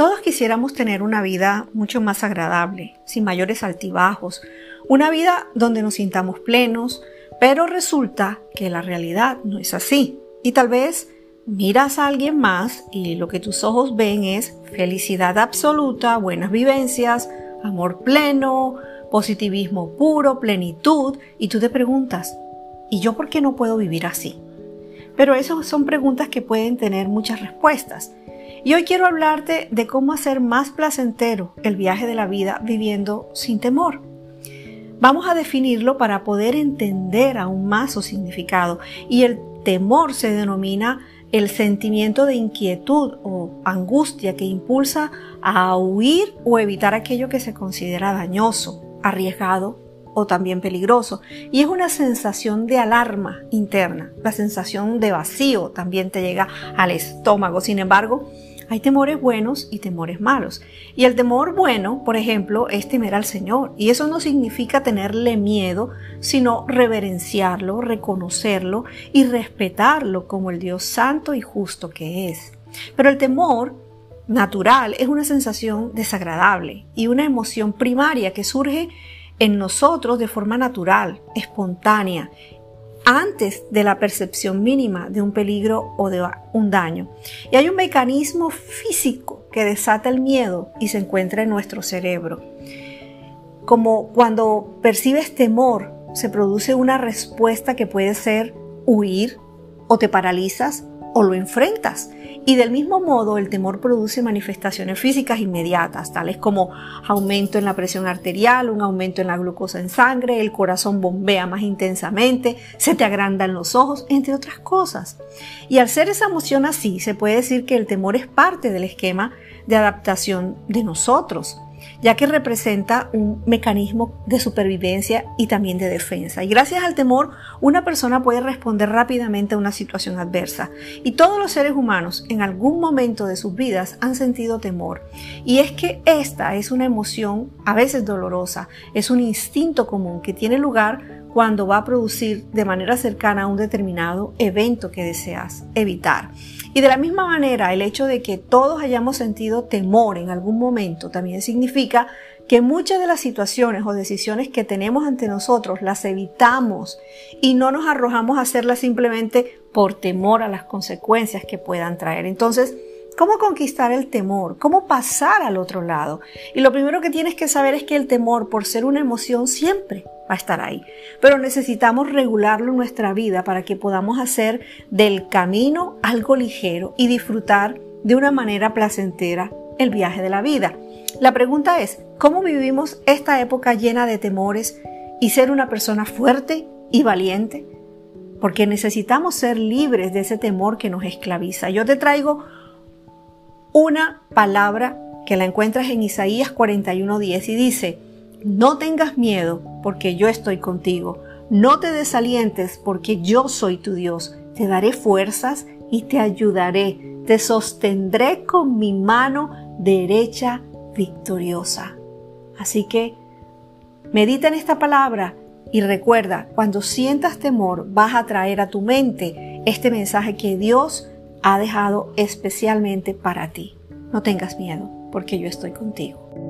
Todos quisiéramos tener una vida mucho más agradable, sin mayores altibajos, una vida donde nos sintamos plenos, pero resulta que la realidad no es así. Y tal vez miras a alguien más y lo que tus ojos ven es felicidad absoluta, buenas vivencias, amor pleno, positivismo puro, plenitud, y tú te preguntas, ¿y yo por qué no puedo vivir así? Pero esas son preguntas que pueden tener muchas respuestas. Y hoy quiero hablarte de cómo hacer más placentero el viaje de la vida viviendo sin temor. Vamos a definirlo para poder entender aún más su significado. Y el temor se denomina el sentimiento de inquietud o angustia que impulsa a huir o evitar aquello que se considera dañoso, arriesgado o también peligroso. Y es una sensación de alarma interna, la sensación de vacío también te llega al estómago. Sin embargo, hay temores buenos y temores malos. Y el temor bueno, por ejemplo, es temer al Señor. Y eso no significa tenerle miedo, sino reverenciarlo, reconocerlo y respetarlo como el Dios santo y justo que es. Pero el temor natural es una sensación desagradable y una emoción primaria que surge en nosotros de forma natural, espontánea antes de la percepción mínima de un peligro o de un daño. Y hay un mecanismo físico que desata el miedo y se encuentra en nuestro cerebro. Como cuando percibes temor, se produce una respuesta que puede ser huir o te paralizas o lo enfrentas. Y del mismo modo, el temor produce manifestaciones físicas inmediatas, tales como aumento en la presión arterial, un aumento en la glucosa en sangre, el corazón bombea más intensamente, se te agrandan los ojos, entre otras cosas. Y al ser esa emoción así, se puede decir que el temor es parte del esquema de adaptación de nosotros ya que representa un mecanismo de supervivencia y también de defensa. Y gracias al temor, una persona puede responder rápidamente a una situación adversa. Y todos los seres humanos en algún momento de sus vidas han sentido temor. Y es que esta es una emoción a veces dolorosa, es un instinto común que tiene lugar cuando va a producir de manera cercana a un determinado evento que deseas evitar. Y de la misma manera, el hecho de que todos hayamos sentido temor en algún momento también significa que muchas de las situaciones o decisiones que tenemos ante nosotros las evitamos y no nos arrojamos a hacerlas simplemente por temor a las consecuencias que puedan traer. Entonces, ¿Cómo conquistar el temor? ¿Cómo pasar al otro lado? Y lo primero que tienes que saber es que el temor, por ser una emoción, siempre va a estar ahí. Pero necesitamos regularlo en nuestra vida para que podamos hacer del camino algo ligero y disfrutar de una manera placentera el viaje de la vida. La pregunta es, ¿cómo vivimos esta época llena de temores y ser una persona fuerte y valiente? Porque necesitamos ser libres de ese temor que nos esclaviza. Yo te traigo una palabra que la encuentras en Isaías 41:10 y dice, no tengas miedo porque yo estoy contigo, no te desalientes porque yo soy tu Dios, te daré fuerzas y te ayudaré, te sostendré con mi mano derecha victoriosa. Así que medita en esta palabra y recuerda, cuando sientas temor vas a traer a tu mente este mensaje que Dios ha dejado especialmente para ti. No tengas miedo, porque yo estoy contigo.